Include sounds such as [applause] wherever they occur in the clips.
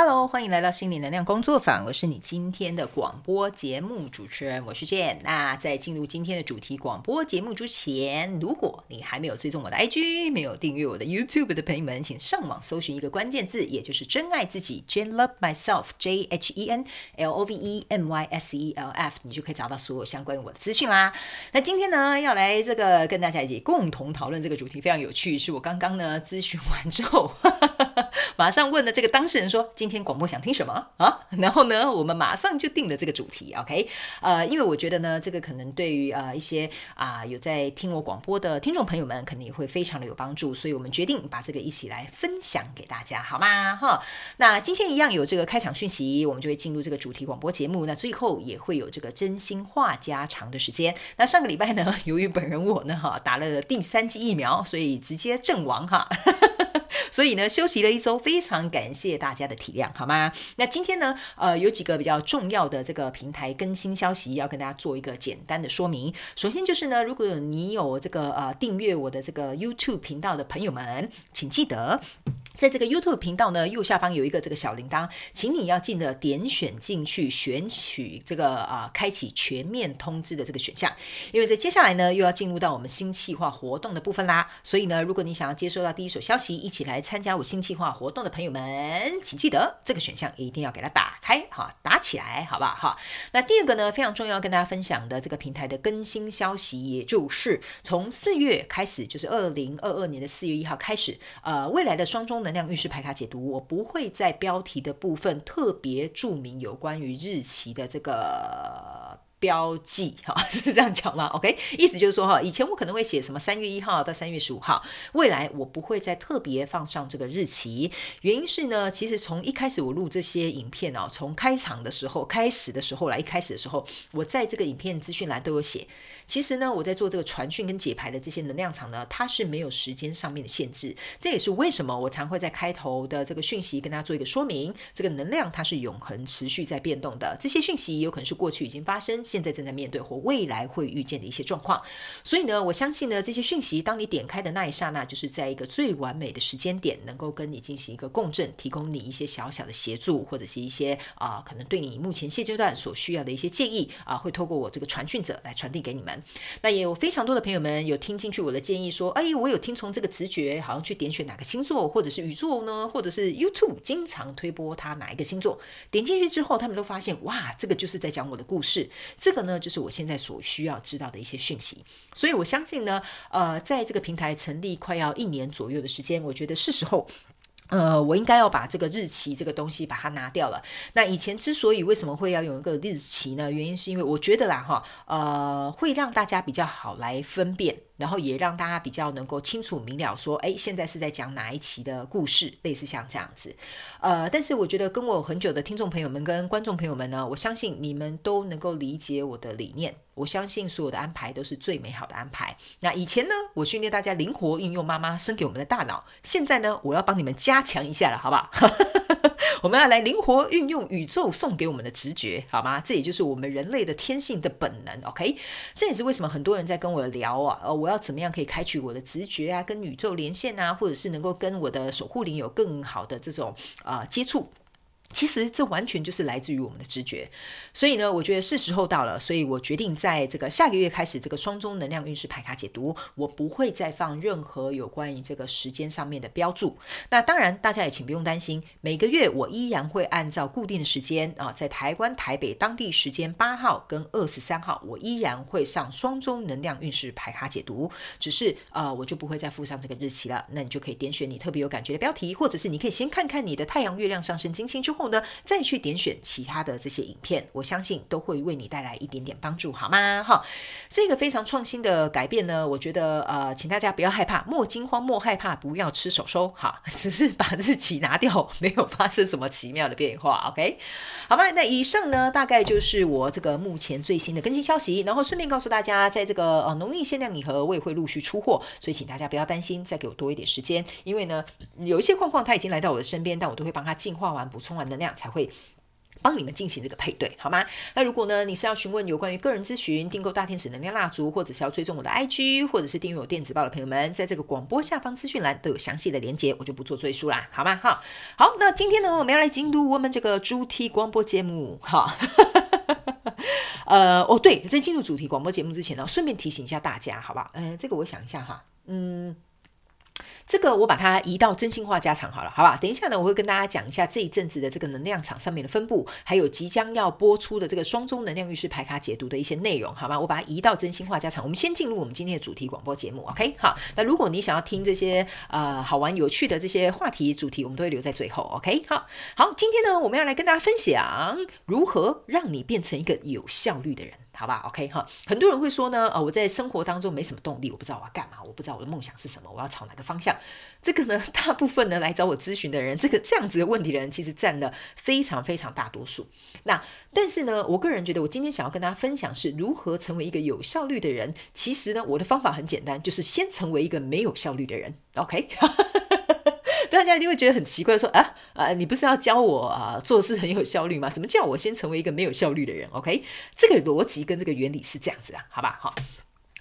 Hello，欢迎来到心理能量工作坊，我是你今天的广播节目主持人，我是 Jane。那在进入今天的主题广播节目之前，如果你还没有追踪我的 IG，没有订阅我的 YouTube 的朋友们，请上网搜寻一个关键字，也就是真爱自己，Jane Love Myself，J H E N L O V E M Y S E L F，你就可以找到所有相关于我的资讯啦。那今天呢，要来这个跟大家一起共同讨论这个主题，非常有趣，是我刚刚呢咨询完之后，马上问的这个当事人说今。天广播想听什么啊？[laughs] 然后呢，我们马上就定了这个主题，OK？呃，因为我觉得呢，这个可能对于呃一些啊有在听我广播的听众朋友们，肯定也会非常的有帮助，所以我们决定把这个一起来分享给大家，好吗？哈，那今天一样有这个开场讯息，我们就会进入这个主题广播节目。那最后也会有这个真心话家常的时间。那上个礼拜呢，[laughs] 由于本人我呢哈打了第三剂疫苗，所以直接阵亡哈。所以呢，休息了一周，非常感谢大家的体谅，好吗？那今天呢，呃，有几个比较重要的这个平台更新消息，要跟大家做一个简单的说明。首先就是呢，如果你有这个呃订阅我的这个 YouTube 频道的朋友们，请记得。在这个 YouTube 频道呢，右下方有一个这个小铃铛，请你要记得点选进去，选取这个啊，开启全面通知的这个选项。因为在接下来呢，又要进入到我们新计划活动的部分啦。所以呢，如果你想要接收到第一手消息，一起来参加我新计划活动的朋友们，请记得这个选项一定要给它打开哈，打起来，好不好？哈。那第二个呢，非常重要跟大家分享的这个平台的更新消息，也就是从四月开始，就是二零二二年的四月一号开始，呃，未来的双中。能量运势牌卡解读，我不会在标题的部分特别注明有关于日期的这个。标记哈是这样讲吗？[laughs] OK，意思就是说哈，以前我可能会写什么三月一号到三月十五号，未来我不会再特别放上这个日期。原因是呢，其实从一开始我录这些影片哦，从开场的时候开始的时候来，一开始的时候，我在这个影片资讯栏都有写。其实呢，我在做这个传讯跟解牌的这些能量场呢，它是没有时间上面的限制。这也是为什么我常会在开头的这个讯息跟大家做一个说明，这个能量它是永恒持续在变动的。这些讯息有可能是过去已经发生。现在正在面对或未来会遇见的一些状况，所以呢，我相信呢，这些讯息当你点开的那一刹那，就是在一个最完美的时间点，能够跟你进行一个共振，提供你一些小小的协助，或者是一些啊，可能对你目前现阶段所需要的一些建议啊，会透过我这个传讯者来传递给你们。那也有非常多的朋友们有听进去我的建议，说，哎，我有听从这个直觉，好像去点选哪个星座，或者是宇宙呢，或者是 YouTube 经常推播他哪一个星座，点进去之后，他们都发现，哇，这个就是在讲我的故事，这个呢。就是我现在所需要知道的一些讯息，所以我相信呢，呃，在这个平台成立快要一年左右的时间，我觉得是时候。呃，我应该要把这个日期这个东西把它拿掉了。那以前之所以为什么会要有一个日期呢？原因是因为我觉得啦，哈，呃，会让大家比较好来分辨，然后也让大家比较能够清楚明了，说，哎，现在是在讲哪一期的故事，类似像这样子。呃，但是我觉得跟我很久的听众朋友们跟观众朋友们呢，我相信你们都能够理解我的理念。我相信所有的安排都是最美好的安排。那以前呢，我训练大家灵活运用妈妈生给我们的大脑。现在呢，我要帮你们加强一下了，好不好？[laughs] 我们要来灵活运用宇宙送给我们的直觉，好吗？这也就是我们人类的天性的本能。OK，这也是为什么很多人在跟我聊啊，呃，我要怎么样可以开启我的直觉啊，跟宇宙连线啊，或者是能够跟我的守护灵有更好的这种啊接触。其实这完全就是来自于我们的直觉，所以呢，我觉得是时候到了，所以我决定在这个下个月开始这个双中能量运势排卡解读，我不会再放任何有关于这个时间上面的标注。那当然，大家也请不用担心，每个月我依然会按照固定的时间啊，在台湾台北当地时间八号跟二十三号，我依然会上双中能量运势排卡解读，只是呃，我就不会再附上这个日期了。那你就可以点选你特别有感觉的标题，或者是你可以先看看你的太阳、月亮、上升、金星之。后呢，再去点选其他的这些影片，我相信都会为你带来一点点帮助，好吗？哈，这个非常创新的改变呢，我觉得呃，请大家不要害怕，莫惊慌，莫害怕，不要吃手收，哈，[laughs] 只是把日期拿掉，没有发生什么奇妙的变化，OK？好吧，那以上呢，大概就是我这个目前最新的更新消息，然后顺便告诉大家，在这个呃农历限量礼盒，我也会陆续出货，所以请大家不要担心，再给我多一点时间，因为呢，有一些框框它已经来到我的身边，但我都会帮它净化完、补充完。能量才会帮你们进行这个配对，好吗？那如果呢，你是要询问有关于个人咨询、订购大天使能量蜡烛，或者是要追踪我的 IG，或者是订阅我电子报的朋友们，在这个广播下方资讯栏都有详细的连接，我就不做赘述啦，好吗？哈，好，那今天呢，我们要来进入我们这个主题广播节目，哈。[laughs] 呃，哦，对，在进入主题广播节目之前呢，顺便提醒一下大家，好不好？嗯，这个我想一下哈，嗯。这个我把它移到真心话家常好了，好吧？等一下呢，我会跟大家讲一下这一阵子的这个能量场上面的分布，还有即将要播出的这个双中能量运势牌卡解读的一些内容，好吗？我把它移到真心话家常。我们先进入我们今天的主题广播节目，OK？好，那如果你想要听这些呃好玩有趣的这些话题主题，我们都会留在最后，OK？好，好，今天呢，我们要来跟大家分享如何让你变成一个有效率的人。好吧，OK 哈，很多人会说呢，呃，我在生活当中没什么动力，我不知道我要干嘛，我不知道我的梦想是什么，我要朝哪个方向？这个呢，[laughs] 大部分呢来找我咨询的人，这个这样子的问题的人，其实占了非常非常大多数。那但是呢，我个人觉得，我今天想要跟大家分享是如何成为一个有效率的人。其实呢，我的方法很简单，就是先成为一个没有效率的人，OK。[laughs] 大家一定会觉得很奇怪，说啊啊，你不是要教我啊做事很有效率吗？怎么叫我先成为一个没有效率的人？OK，这个逻辑跟这个原理是这样子啊，好吧？好，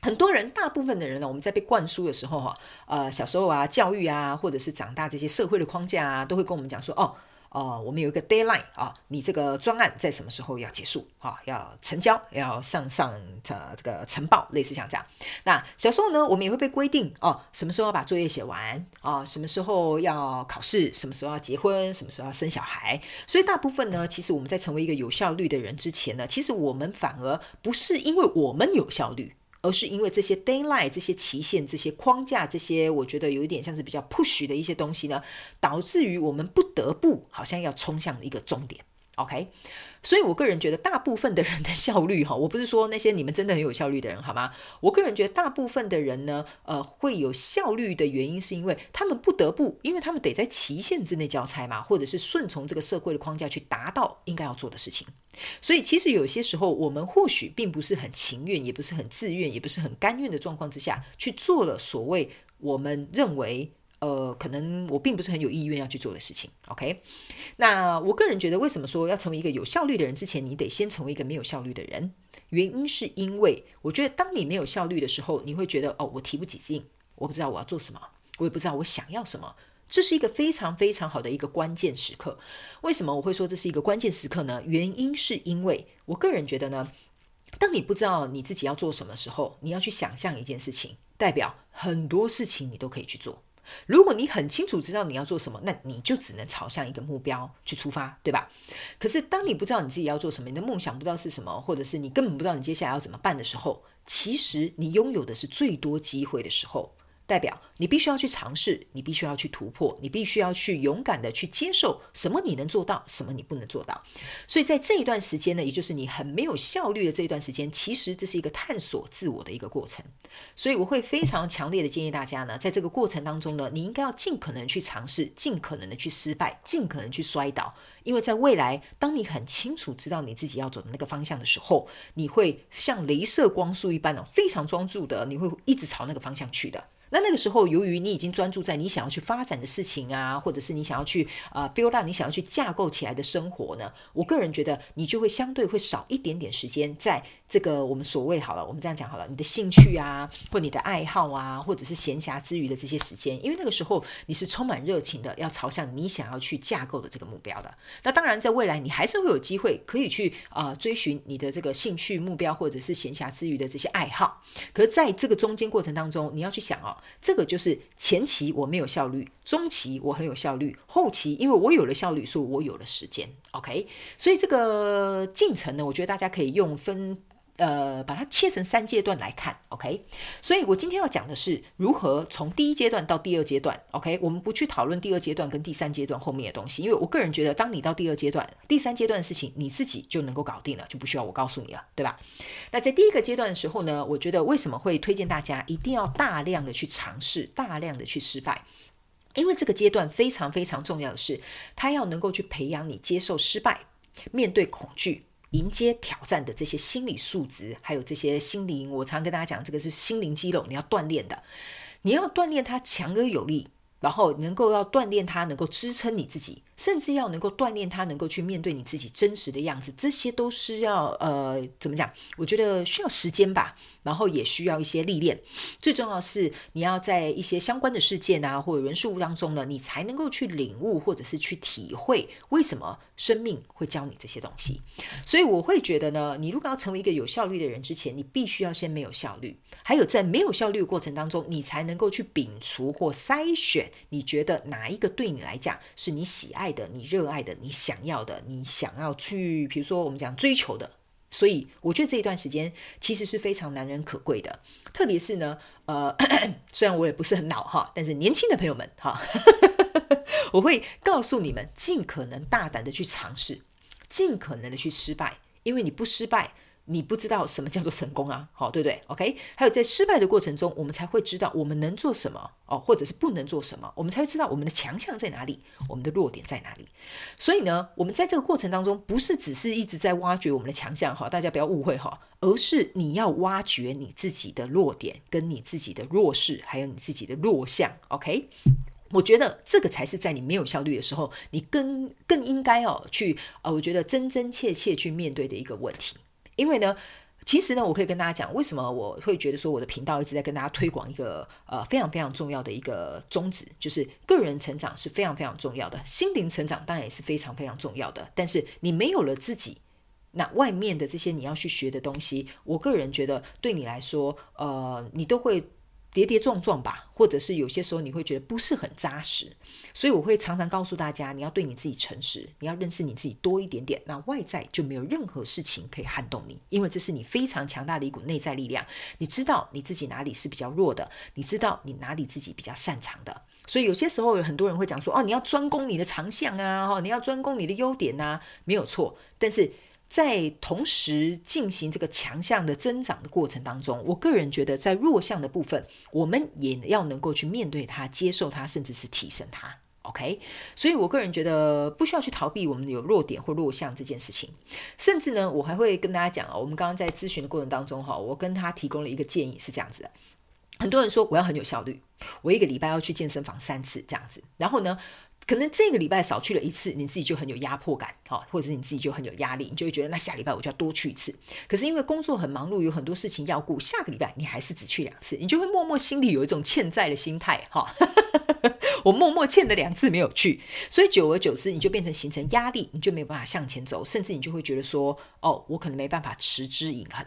很多人，大部分的人呢，我们在被灌输的时候哈，呃，小时候啊，教育啊，或者是长大这些社会的框架啊，都会跟我们讲说，哦。哦，我们有一个 deadline 啊，你这个专案在什么时候要结束啊？要成交，要上上呃这个呈报，类似像这样。那小时候呢，我们也会被规定哦，什么时候要把作业写完啊？什么时候要考试？什么时候要结婚？什么时候要生小孩？所以大部分呢，其实我们在成为一个有效率的人之前呢，其实我们反而不是因为我们有效率。而是因为这些 d a y l i g h t 这些期限、这些框架、这些我觉得有一点像是比较 push 的一些东西呢，导致于我们不得不好像要冲向一个终点。OK，所以我个人觉得大部分的人的效率哈，[laughs] 我不是说那些你们真的很有效率的人好吗？我个人觉得大部分的人呢，呃，会有效率的原因是因为他们不得不，因为他们得在期限之内交差嘛，或者是顺从这个社会的框架去达到应该要做的事情。所以其实有些时候我们或许并不是很情愿，也不是很自愿，也不是很甘愿的状况之下去做了所谓我们认为。呃，可能我并不是很有意愿要去做的事情，OK？那我个人觉得，为什么说要成为一个有效率的人之前，你得先成为一个没有效率的人？原因是因为我觉得，当你没有效率的时候，你会觉得哦，我提不起劲，我不知道我要做什么，我也不知道我想要什么。这是一个非常非常好的一个关键时刻。为什么我会说这是一个关键时刻呢？原因是因为我个人觉得呢，当你不知道你自己要做什么时候，你要去想象一件事情，代表很多事情你都可以去做。如果你很清楚知道你要做什么，那你就只能朝向一个目标去出发，对吧？可是当你不知道你自己要做什么，你的梦想不知道是什么，或者是你根本不知道你接下来要怎么办的时候，其实你拥有的是最多机会的时候。代表你必须要去尝试，你必须要去突破，你必须要去勇敢的去接受什么你能做到，什么你不能做到。所以在这一段时间呢，也就是你很没有效率的这一段时间，其实这是一个探索自我的一个过程。所以我会非常强烈的建议大家呢，在这个过程当中呢，你应该要尽可能去尝试，尽可能的去失败，尽可能去摔倒。因为在未来，当你很清楚知道你自己要走的那个方向的时候，你会像镭射光束一般呢非常专注的，你会一直朝那个方向去的。那那个时候，由于你已经专注在你想要去发展的事情啊，或者是你想要去啊，build up 你想要去架构起来的生活呢，我个人觉得你就会相对会少一点点时间在这个我们所谓好了，我们这样讲好了，你的兴趣啊，或你的爱好啊，或者是闲暇之余的这些时间，因为那个时候你是充满热情的，要朝向你想要去架构的这个目标的。那当然，在未来你还是会有机会可以去啊追寻你的这个兴趣目标，或者是闲暇之余的这些爱好。可是在这个中间过程当中，你要去想哦。这个就是前期我没有效率，中期我很有效率，后期因为我有了效率，所以我有了时间。OK，所以这个进程呢，我觉得大家可以用分。呃，把它切成三阶段来看，OK。所以我今天要讲的是如何从第一阶段到第二阶段，OK。我们不去讨论第二阶段跟第三阶段后面的东西，因为我个人觉得，当你到第二阶段、第三阶段的事情，你自己就能够搞定了，就不需要我告诉你了，对吧？那在第一个阶段的时候呢，我觉得为什么会推荐大家一定要大量的去尝试，大量的去失败？因为这个阶段非常非常重要的是，它要能够去培养你接受失败、面对恐惧。迎接挑战的这些心理素质，还有这些心灵，我常跟大家讲，这个是心灵肌肉，你要锻炼的。你要锻炼它强而有力，然后能够要锻炼它，能够支撑你自己甚至要能够锻炼他能够去面对你自己真实的样子，这些都是要呃怎么讲？我觉得需要时间吧。然后也需要一些历练，最重要是你要在一些相关的事件啊，或者人事物当中呢，你才能够去领悟或者是去体会为什么生命会教你这些东西。所以我会觉得呢，你如果要成为一个有效率的人之前，你必须要先没有效率，还有在没有效率的过程当中，你才能够去摒除或筛选，你觉得哪一个对你来讲是你喜爱爱的、你热爱的、你想要的、你想要去，比如说我们讲追求的。所以我觉得这一段时间其实是非常难能可贵的，特别是呢，呃，[clears throat] 虽然我也不是很老哈，但是年轻的朋友们哈，[laughs] 我会告诉你们，尽可能大胆的去尝试，尽可能的去失败，因为你不失败。你不知道什么叫做成功啊，[laughs] 好，对不对？OK，还有在失败的过程中，我们才会知道我们能做什么哦，或者是不能做什么，我们才会知道我们的强项在哪里，我们的弱点在哪里。所以呢，我们在这个过程当中，不是只是一直在挖掘我们的强项哈，大家不要误会哈，而是你要挖掘你自己的弱点，跟你自己的弱势，还有你自己的弱项。OK，我觉得这个才是在你没有效率的时候，你更更应该哦去呃，我觉得真真切切去面对的一个问题。因为呢，其实呢，我可以跟大家讲，为什么我会觉得说我的频道一直在跟大家推广一个呃非常非常重要的一个宗旨，就是个人成长是非常非常重要的，心灵成长当然也是非常非常重要的。但是你没有了自己，那外面的这些你要去学的东西，我个人觉得对你来说，呃，你都会。跌跌撞撞吧，或者是有些时候你会觉得不是很扎实，所以我会常常告诉大家，你要对你自己诚实，你要认识你自己多一点点，那外在就没有任何事情可以撼动你，因为这是你非常强大的一股内在力量。你知道你自己哪里是比较弱的，你知道你哪里自己比较擅长的，所以有些时候有很多人会讲说，哦，你要专攻你的长项啊，哦，你要专攻你的优点呐，没有错，但是。在同时进行这个强项的增长的过程当中，我个人觉得，在弱项的部分，我们也要能够去面对它、接受它，甚至是提升它。OK，所以我个人觉得不需要去逃避我们有弱点或弱项这件事情。甚至呢，我还会跟大家讲啊，我们刚刚在咨询的过程当中哈，我跟他提供了一个建议是这样子的：很多人说我要很有效率，我一个礼拜要去健身房三次这样子，然后呢？可能这个礼拜少去了一次，你自己就很有压迫感，好，或者是你自己就很有压力，你就会觉得那下礼拜我就要多去一次。可是因为工作很忙碌，有很多事情要顾，下个礼拜你还是只去两次，你就会默默心里有一种欠债的心态，哈。我默默欠了两次没有去，所以久而久之，你就变成形成压力，你就没有办法向前走，甚至你就会觉得说，哦，我可能没办法持之以恒。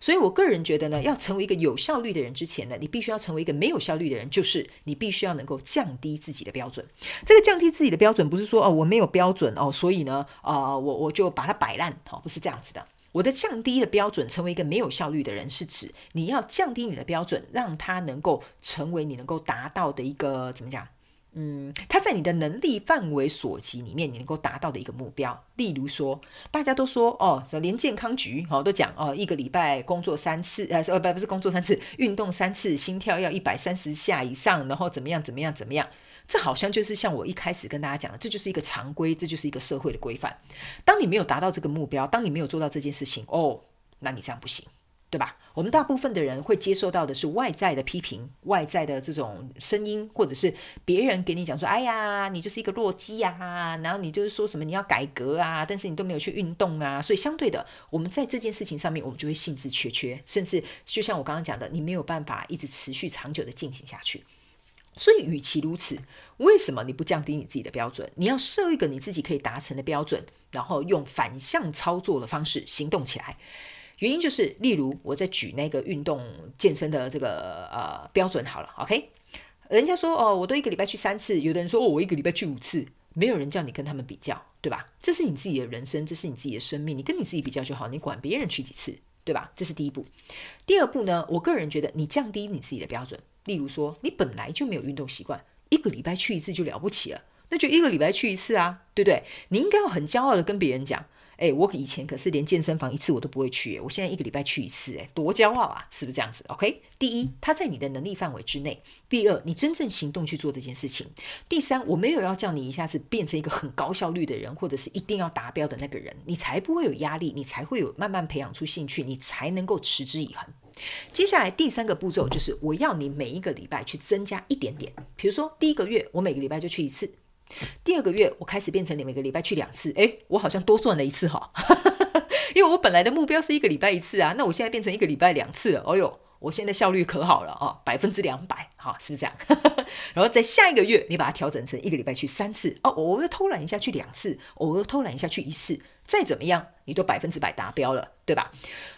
所以我个人觉得呢，要成为一个有效率的人之前呢，你必须要成为一个没有效率的人，就是你必须要能够降低自己的标准。这个降低自己的标准，不是说哦我没有标准哦，所以呢，啊我我就把它摆烂，哦，不是这样子的。我的降低的标准，成为一个没有效率的人，是指你要降低你的标准，让他能够成为你能够达到的一个怎么讲？嗯，他在你的能力范围所及里面，你能够达到的一个目标。例如说，大家都说哦，连健康局哦都讲哦，一个礼拜工作三次，呃，呃不不是工作三次，运动三次，心跳要一百三十下以上，然后怎么样怎么样怎么样。这好像就是像我一开始跟大家讲的，这就是一个常规，这就是一个社会的规范。当你没有达到这个目标，当你没有做到这件事情，哦，那你这样不行。对吧？我们大部分的人会接受到的是外在的批评，外在的这种声音，或者是别人给你讲说：“哎呀，你就是一个弱鸡呀！”然后你就是说什么你要改革啊，但是你都没有去运动啊。所以相对的，我们在这件事情上面，我们就会兴致缺缺，甚至就像我刚刚讲的，你没有办法一直持续长久的进行下去。所以，与其如此，为什么你不降低你自己的标准？你要设一个你自己可以达成的标准，然后用反向操作的方式行动起来。原因就是，例如我在举那个运动健身的这个呃标准好了，OK？人家说哦，我都一个礼拜去三次，有的人说哦，我一个礼拜去五次，没有人叫你跟他们比较，对吧？这是你自己的人生，这是你自己的生命，你跟你自己比较就好，你管别人去几次，对吧？这是第一步。第二步呢，我个人觉得你降低你自己的标准，例如说你本来就没有运动习惯，一个礼拜去一次就了不起了，那就一个礼拜去一次啊，对不对？你应该要很骄傲的跟别人讲。哎，我以前可是连健身房一次我都不会去，我现在一个礼拜去一次，哎，多骄傲啊！是不是这样子？OK，第一，它在你的能力范围之内；第二，你真正行动去做这件事情；第三，我没有要叫你一下子变成一个很高效率的人，或者是一定要达标的那个人，你才不会有压力，你才会有慢慢培养出兴趣，你才能够持之以恒。接下来第三个步骤就是，我要你每一个礼拜去增加一点点，比如说第一个月我每个礼拜就去一次。第二个月我开始变成每个礼拜去两次，诶，我好像多赚了一次哈，[laughs] 因为我本来的目标是一个礼拜一次啊，那我现在变成一个礼拜两次了，哦哟。我现在效率可好了啊，百分之两百，哈，是不是这样？[laughs] 然后在下一个月，你把它调整成一个礼拜去三次，哦，偶尔偷懒一下去两次，偶尔偷懒一下去一次，再怎么样，你都百分之百达标了，对吧？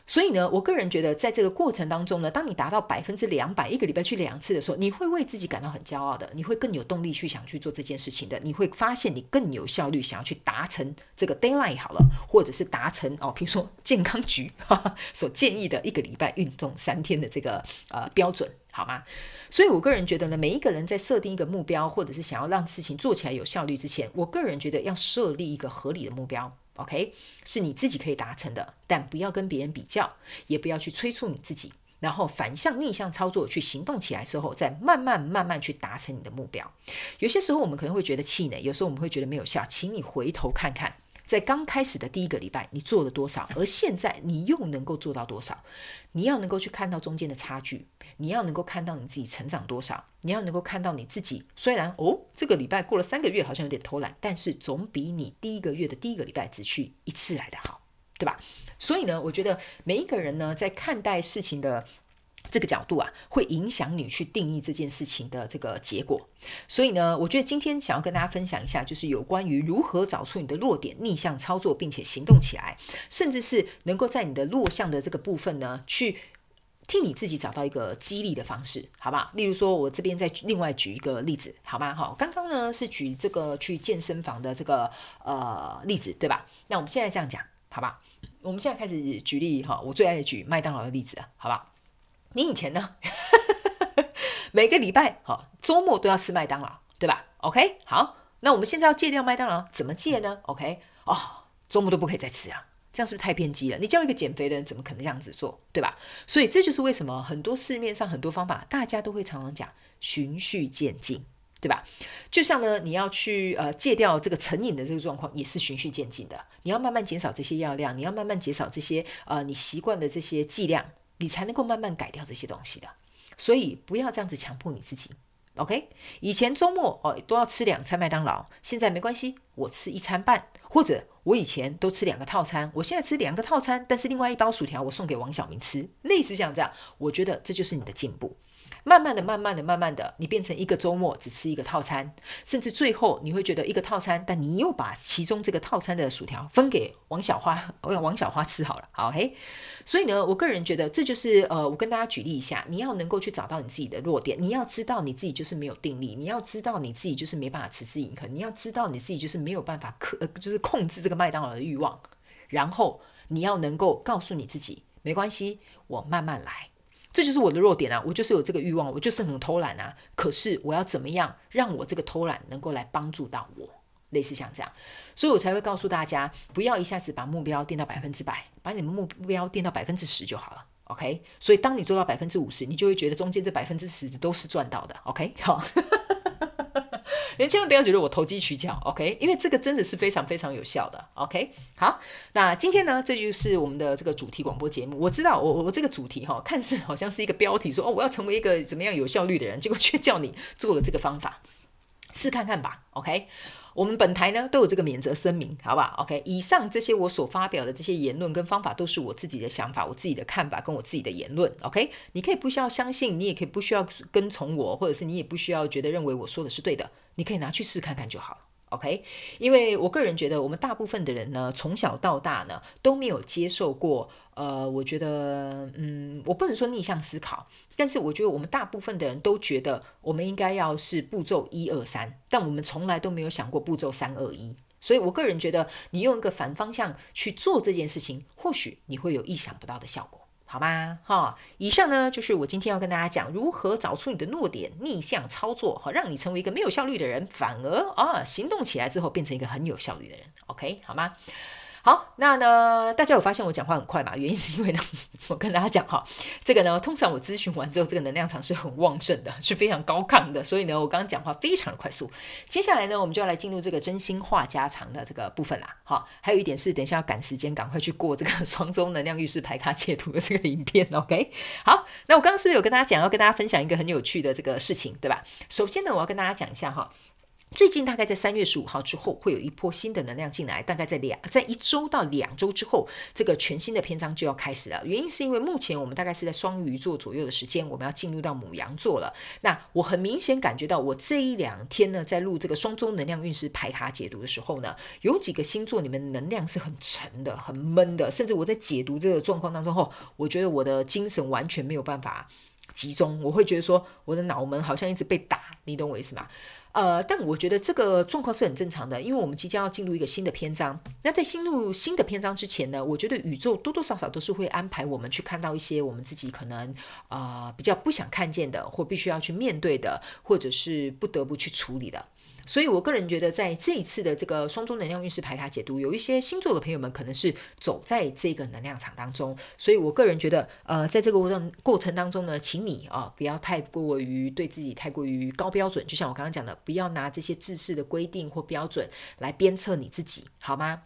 所以呢，我个人觉得，在这个过程当中呢，当你达到百分之两百，一个礼拜去两次的时候，你会为自己感到很骄傲的，你会更有动力去想去做这件事情的，你会发现你更有效率，想要去达成这个 deadline 好了，或者是达成哦，比如说健康局所建议的一个礼拜运动三天的。这个呃标准好吗？所以我个人觉得呢，每一个人在设定一个目标，或者是想要让事情做起来有效率之前，我个人觉得要设立一个合理的目标，OK，是你自己可以达成的，但不要跟别人比较，也不要去催促你自己，然后反向逆向操作去行动起来之后，再慢慢慢慢去达成你的目标。有些时候我们可能会觉得气馁，有时候我们会觉得没有效，请你回头看看。在刚开始的第一个礼拜，你做了多少？而现在你又能够做到多少？你要能够去看到中间的差距，你要能够看到你自己成长多少，你要能够看到你自己。虽然哦，这个礼拜过了三个月，好像有点偷懒，但是总比你第一个月的第一个礼拜只去一次来的好，对吧？所以呢，我觉得每一个人呢，在看待事情的。这个角度啊，会影响你去定义这件事情的这个结果。所以呢，我觉得今天想要跟大家分享一下，就是有关于如何找出你的弱点，逆向操作，并且行动起来，甚至是能够在你的弱项的这个部分呢，去替你自己找到一个激励的方式，好吧？例如说，我这边再另外举一个例子，好吗？好，刚刚呢是举这个去健身房的这个呃例子，对吧？那我们现在这样讲，好吧？我们现在开始举例哈，我最爱举麦当劳的例子，好吧？你以前呢？[laughs] 每个礼拜好，周末都要吃麦当劳，对吧？OK，好，那我们现在要戒掉麦当劳，怎么戒呢？OK，哦，周末都不可以再吃啊，这样是不是太偏激了？你叫一个减肥的人，怎么可能这样子做，对吧？所以这就是为什么很多市面上很多方法，大家都会常常讲循序渐进，对吧？就像呢，你要去呃戒掉这个成瘾的这个状况，也是循序渐进的，你要慢慢减少这些药量，你要慢慢减少这些呃你习惯的这些剂量。你才能够慢慢改掉这些东西的，所以不要这样子强迫你自己，OK？以前周末哦都要吃两餐麦当劳，现在没关系，我吃一餐半，或者我以前都吃两个套餐，我现在吃两个套餐，但是另外一包薯条我送给王小明吃，类似像这样，我觉得这就是你的进步。慢慢的、慢慢的、慢慢的，你变成一个周末只吃一个套餐，甚至最后你会觉得一个套餐，但你又把其中这个套餐的薯条分给王小花，我王小花吃好了，好嘿。所以呢，我个人觉得这就是呃，我跟大家举例一下，你要能够去找到你自己的弱点，你要知道你自己就是没有定力，你要知道你自己就是没办法持之以恒，你要知道你自己就是没有办法克，就是控制这个麦当劳的欲望，然后你要能够告诉你自己，没关系，我慢慢来。这就是我的弱点啊！我就是有这个欲望，我就是很偷懒啊。可是我要怎么样让我这个偷懒能够来帮助到我？类似像这样，所以我才会告诉大家，不要一下子把目标定到百分之百，把你们目标定到百分之十就好了。OK？所以当你做到百分之五十，你就会觉得中间这百分之十都是赚到的。OK？好。你千万不要觉得我投机取巧，OK？因为这个真的是非常非常有效的，OK？好，那今天呢，这就是我们的这个主题广播节目。我知道，我我这个主题哈，看似好像是一个标题，说哦，我要成为一个怎么样有效率的人，结果却叫你做了这个方法，试看看吧，OK？我们本台呢都有这个免责声明，好不好？OK，以上这些我所发表的这些言论跟方法都是我自己的想法，我自己的看法跟我自己的言论。OK，你可以不需要相信，你也可以不需要跟从我，或者是你也不需要觉得认为我说的是对的，你可以拿去试看看就好了。OK，因为我个人觉得，我们大部分的人呢，从小到大呢都没有接受过。呃，我觉得，嗯，我不能说逆向思考，但是我觉得我们大部分的人都觉得，我们应该要是步骤一二三，但我们从来都没有想过步骤三二一。所以我个人觉得，你用一个反方向去做这件事情，或许你会有意想不到的效果，好吗？哈，以上呢就是我今天要跟大家讲如何找出你的弱点，逆向操作，哈，让你成为一个没有效率的人，反而啊行动起来之后变成一个很有效率的人。OK，好吗？好，那呢，大家有发现我讲话很快嘛？原因是因为呢，我跟大家讲哈，这个呢，通常我咨询完之后，这个能量场是很旺盛的，是非常高亢的，所以呢，我刚刚讲话非常的快速。接下来呢，我们就要来进入这个真心话家常的这个部分啦。好，还有一点是，等一下要赶时间，赶快去过这个 [laughs] 双周能量浴室排卡截图的这个影片。OK，好，那我刚刚是不是有跟大家讲，要跟大家分享一个很有趣的这个事情，对吧？首先呢，我要跟大家讲一下哈。最近大概在三月十五号之后，会有一波新的能量进来。大概在两在一周到两周之后，这个全新的篇章就要开始了。原因是因为目前我们大概是在双鱼座左右的时间，我们要进入到母羊座了。那我很明显感觉到，我这一两天呢，在录这个双周能量运势排卡解读的时候呢，有几个星座你们能量是很沉的、很闷的，甚至我在解读这个状况当中后，我觉得我的精神完全没有办法集中，我会觉得说我的脑门好像一直被打，你懂我意思吗？呃，但我觉得这个状况是很正常的，因为我们即将要进入一个新的篇章。那在进入新的篇章之前呢，我觉得宇宙多多少少都是会安排我们去看到一些我们自己可能啊比较不想看见的，或必须要去面对的，或者是不得不去处理的。所以，我个人觉得，在这一次的这个双周能量运势排卡解读，有一些星座的朋友们可能是走在这个能量场当中。所以我个人觉得，呃，在这个过程过程当中呢，请你啊，不要太过于对自己太过于高标准。就像我刚刚讲的，不要拿这些制式的规定或标准来鞭策你自己，好吗？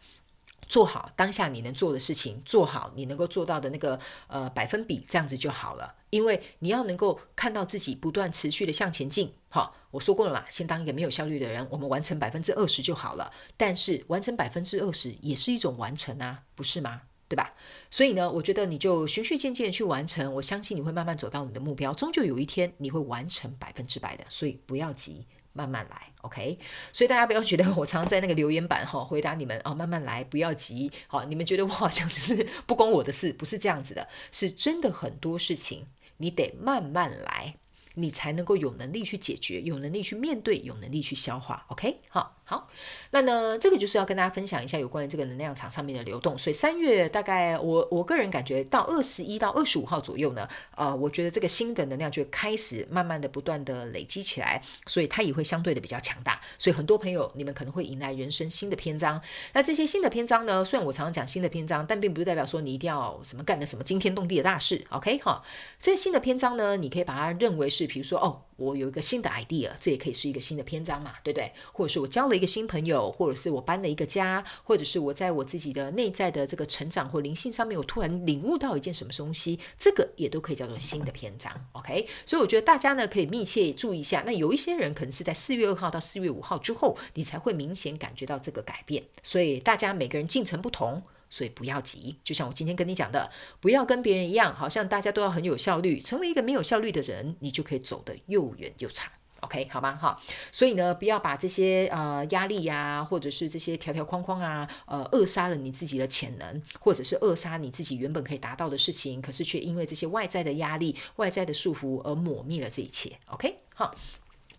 做好当下你能做的事情，做好你能够做到的那个呃百分比，这样子就好了。因为你要能够看到自己不断持续的向前进。好，我说过了嘛，先当一个没有效率的人，我们完成百分之二十就好了。但是完成百分之二十也是一种完成啊，不是吗？对吧？所以呢，我觉得你就循序渐进的去完成，我相信你会慢慢走到你的目标，终究有一天你会完成百分之百的。所以不要急。慢慢来，OK。所以大家不要觉得我常在那个留言板哈回答你们哦，慢慢来，不要急。好，你们觉得我好像就是不关我的事，不是这样子的，是真的很多事情你得慢慢来，你才能够有能力去解决，有能力去面对，有能力去消化，OK。好。好，那呢，这个就是要跟大家分享一下有关于这个能量场上面的流动。所以三月大概我我个人感觉到二十一到二十五号左右呢，呃，我觉得这个新的能量就开始慢慢的不断的累积起来，所以它也会相对的比较强大。所以很多朋友你们可能会迎来人生新的篇章。那这些新的篇章呢，虽然我常常讲新的篇章，但并不是代表说你一定要什么干的什么惊天动地的大事。OK 哈，这些新的篇章呢，你可以把它认为是，比如说哦，我有一个新的 idea，这也可以是一个新的篇章嘛，对不对？或者是我交了。一个新朋友，或者是我搬了一个家，或者是我在我自己的内在的这个成长或灵性上面，我突然领悟到一件什么东西，这个也都可以叫做新的篇章。OK，所以我觉得大家呢可以密切注意一下。那有一些人可能是在四月二号到四月五号之后，你才会明显感觉到这个改变。所以大家每个人进程不同，所以不要急。就像我今天跟你讲的，不要跟别人一样，好像大家都要很有效率，成为一个没有效率的人，你就可以走得又远又长。OK，好吗？哈，所以呢，不要把这些呃压力呀，或者是这些条条框框啊，呃，扼杀了你自己的潜能，或者是扼杀你自己原本可以达到的事情，可是却因为这些外在的压力、外在的束缚而抹灭了这一切。OK，好，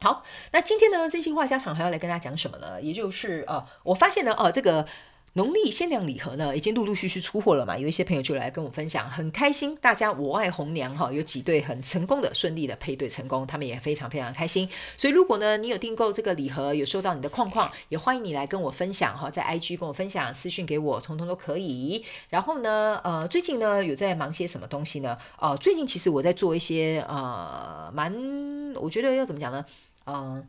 好，那今天呢，真心话家常还要来跟大家讲什么呢？也就是呃，我发现呢，哦，这个。农历限量礼盒呢，已经陆陆续续出货了嘛？有一些朋友就来跟我分享，很开心。大家我爱红娘哈，有几对很成功的、顺利的配对成功，他们也非常非常开心。所以如果呢，你有订购这个礼盒，有收到你的框框，也欢迎你来跟我分享哈，在 IG 跟我分享，私讯给我，通通都可以。然后呢，呃，最近呢有在忙些什么东西呢？呃，最近其实我在做一些呃，蛮我觉得要怎么讲呢？嗯，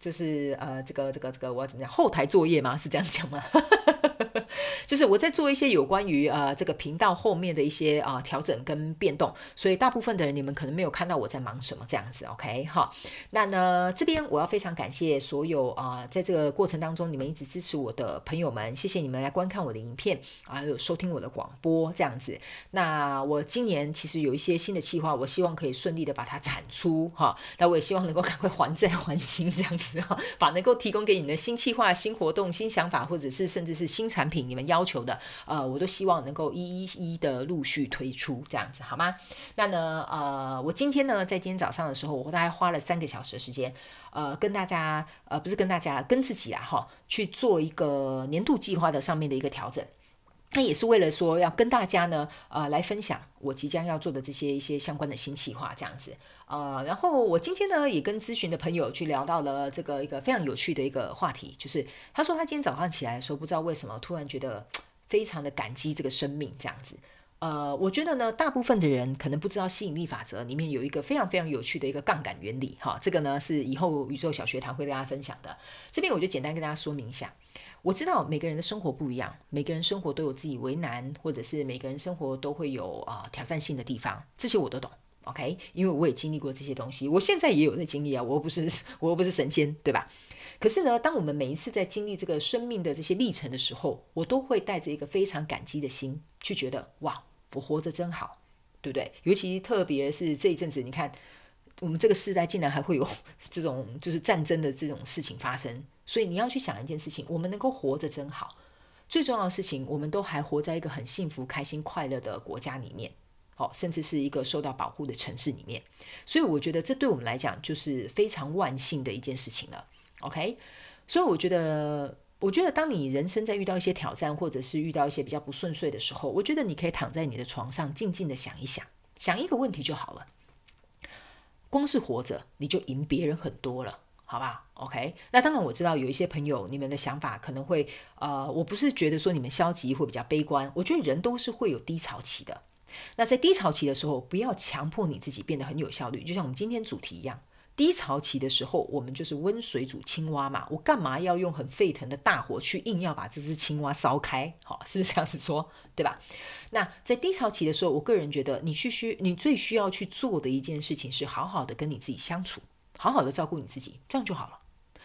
就是呃，这个这个这个我要怎么讲？后台作业吗？是这样讲吗？[laughs] 就是我在做一些有关于呃这个频道后面的一些啊调整跟变动，所以大部分的人你们可能没有看到我在忙什么这样子，OK 哈。那呢这边我要非常感谢所有啊在这个过程当中你们一直支持我的朋友们，谢谢你们来观看我的影片啊，有收听我的广播这样子。那我今年其实有一些新的计划，我希望可以顺利的把它产出哈。那我也希望能够赶快还债还清这样子哈，把能够提供给你们的新计划、新活动、新想法，或者是甚至是新产品，你们要求的，呃，我都希望能够一一一的陆续推出，这样子好吗？那呢，呃，我今天呢，在今天早上的时候，我大概花了三个小时的时间，呃，跟大家，呃，不是跟大家，跟自己啊，哈，去做一个年度计划的上面的一个调整。那也是为了说要跟大家呢，呃，来分享我即将要做的这些一些相关的新计划，这样子。呃，然后我今天呢，也跟咨询的朋友去聊到了这个一个非常有趣的一个话题，就是他说他今天早上起来的时候，不知道为什么突然觉得非常的感激这个生命，这样子。呃，我觉得呢，大部分的人可能不知道吸引力法则里面有一个非常非常有趣的一个杠杆原理，哈，这个呢是以后宇宙小学堂会跟大家分享的。这边我就简单跟大家说明一下。我知道每个人的生活不一样，每个人生活都有自己为难，或者是每个人生活都会有啊挑战性的地方，这些我都懂，OK？因为我也经历过这些东西，我现在也有在经历啊，我又不是 [laughs] 我又不是神仙，对吧？可是呢，当我们每一次在经历这个生命的这些历程的时候，我都会带着一个非常感激的心，去觉得哇，我活着真好，对不对？尤其特别是这一阵子，你看我们这个时代竟然还会有 [laughs] 这种就是战争的这种事情发生，所以你要去想一件事情：我们能够活着真好。最重要的事情，我们都还活在一个很幸福、开心、快乐的国家里面，好，甚至是一个受到保护的城市里面。所以我觉得这对我们来讲就是非常万幸的一件事情了。OK，所以我觉得，我觉得当你人生在遇到一些挑战，或者是遇到一些比较不顺遂的时候，我觉得你可以躺在你的床上，静静的想一想，想一个问题就好了。光是活着，你就赢别人很多了，好吧？OK，那当然我知道有一些朋友，你们的想法可能会，呃，我不是觉得说你们消极会比较悲观，我觉得人都是会有低潮期的。那在低潮期的时候，不要强迫你自己变得很有效率，就像我们今天主题一样。低潮期的时候，我们就是温水煮青蛙嘛。我干嘛要用很沸腾的大火去硬要把这只青蛙烧开？好，是不是这样子说？对吧？那在低潮期的时候，我个人觉得你去需你最需要去做的一件事情是好好的跟你自己相处，好好的照顾你自己，这样就好了。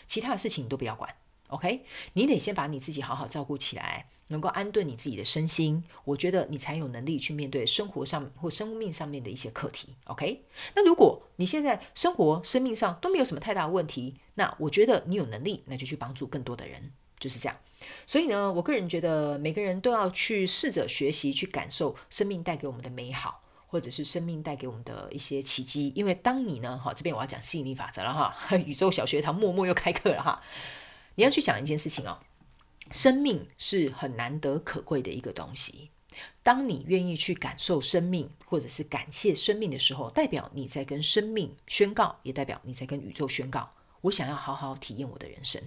其他的事情你都不要管。OK，你得先把你自己好好照顾起来。能够安顿你自己的身心，我觉得你才有能力去面对生活上或生命上面的一些课题。OK，那如果你现在生活、生命上都没有什么太大的问题，那我觉得你有能力，那就去帮助更多的人，就是这样。所以呢，我个人觉得每个人都要去试着学习，去感受生命带给我们的美好，或者是生命带给我们的一些奇迹。因为当你呢，哈，这边我要讲吸引力法则了哈，[laughs] 宇宙小学堂默默又开课了哈，你要去想一件事情哦。生命是很难得可贵的一个东西。当你愿意去感受生命，或者是感谢生命的时候，代表你在跟生命宣告，也代表你在跟宇宙宣告：我想要好好体验我的人生。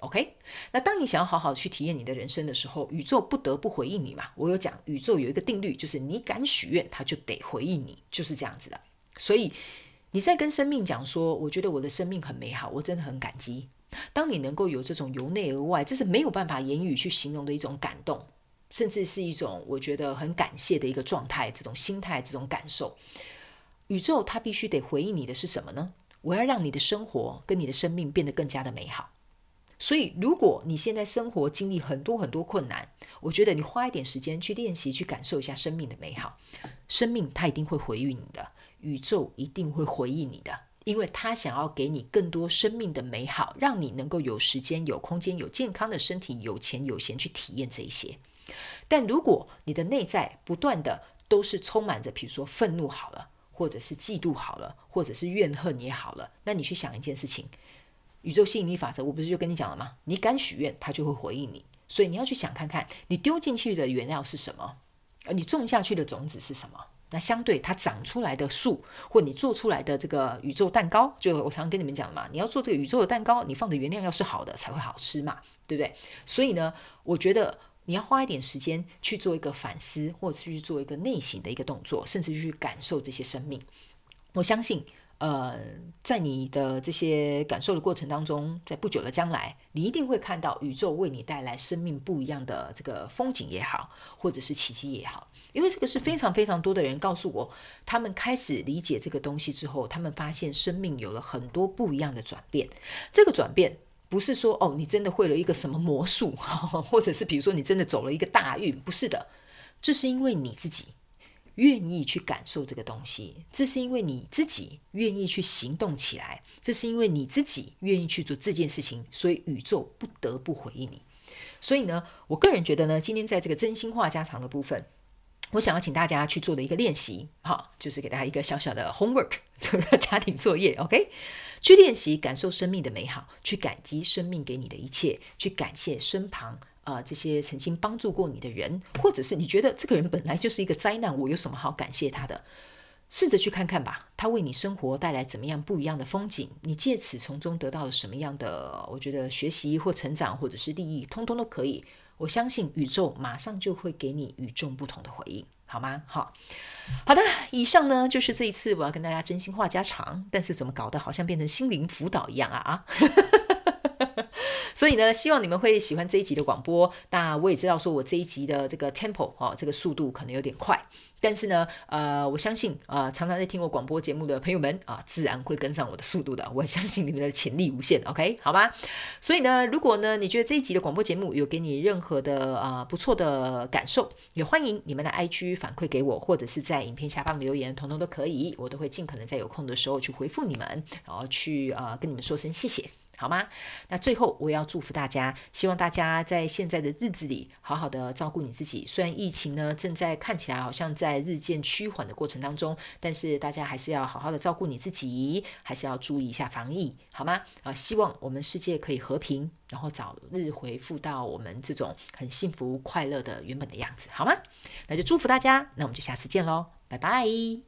OK？那当你想要好好去体验你的人生的时候，宇宙不得不回应你嘛？我有讲，宇宙有一个定律，就是你敢许愿，它就得回应你，就是这样子的。所以你在跟生命讲说：我觉得我的生命很美好，我真的很感激。当你能够有这种由内而外，这是没有办法言语去形容的一种感动，甚至是一种我觉得很感谢的一个状态，这种心态，这种感受，宇宙它必须得回应你的是什么呢？我要让你的生活跟你的生命变得更加的美好。所以，如果你现在生活经历很多很多困难，我觉得你花一点时间去练习，去感受一下生命的美好，生命它一定会回应你的，宇宙一定会回应你的。因为他想要给你更多生命的美好，让你能够有时间、有空间、有健康的身体、有钱有闲去体验这一些。但如果你的内在不断的都是充满着，比如说愤怒好了，或者是嫉妒好了，或者是怨恨也好了，那你去想一件事情：宇宙吸引力法则，我不是就跟你讲了吗？你敢许愿，它就会回应你。所以你要去想看看，你丢进去的原料是什么，而你种下去的种子是什么。那相对它长出来的树，或你做出来的这个宇宙蛋糕，就我常常跟你们讲嘛，你要做这个宇宙的蛋糕，你放的原料要是好的才会好吃嘛，对不对？所以呢，我觉得你要花一点时间去做一个反思，或者是去做一个内省的一个动作，甚至去感受这些生命。我相信。呃，在你的这些感受的过程当中，在不久的将来，你一定会看到宇宙为你带来生命不一样的这个风景也好，或者是奇迹也好。因为这个是非常非常多的人告诉我，他们开始理解这个东西之后，他们发现生命有了很多不一样的转变。这个转变不是说哦，你真的会了一个什么魔术，[laughs] 或者是比如说你真的走了一个大运，不是的，这是因为你自己。愿意去感受这个东西，这是因为你自己愿意去行动起来，这是因为你自己愿意去做这件事情，所以宇宙不得不回应你。所以呢，我个人觉得呢，今天在这个真心话加长的部分，我想要请大家去做的一个练习，哈，就是给大家一个小小的 homework，这 [laughs] 个家庭作业，OK，去练习感受生命的美好，去感激生命给你的一切，去感谢身旁。啊，这些曾经帮助过你的人，或者是你觉得这个人本来就是一个灾难，我有什么好感谢他的？试着去看看吧，他为你生活带来怎么样不一样的风景？你借此从中得到了什么样的？我觉得学习或成长，或者是利益，通通都可以。我相信宇宙马上就会给你与众不同的回应，好吗？好，好的，以上呢就是这一次我要跟大家真心话家常，但是怎么搞得好像变成心灵辅导一样啊啊！[laughs] 所以呢，希望你们会喜欢这一集的广播。那我也知道，说我这一集的这个 tempo 哦，这个速度可能有点快。但是呢，呃，我相信啊，常常在听我广播节目的朋友们啊，自然会跟上我的速度的。我相信你们的潜力无限，OK，好吗？所以呢，如果呢，你觉得这一集的广播节目有给你任何的啊不错的感受，也欢迎你们的 IG 反馈给我，或者是在影片下方留言，统统都可以，我都会尽可能在有空的时候去回复你们，然后去啊跟你们说声谢谢。好吗？那最后我也要祝福大家，希望大家在现在的日子里好好的照顾你自己。虽然疫情呢正在看起来好像在日渐趋缓的过程当中，但是大家还是要好好的照顾你自己，还是要注意一下防疫，好吗？啊，希望我们世界可以和平，然后早日恢复到我们这种很幸福快乐的原本的样子，好吗？那就祝福大家，那我们就下次见喽，拜拜。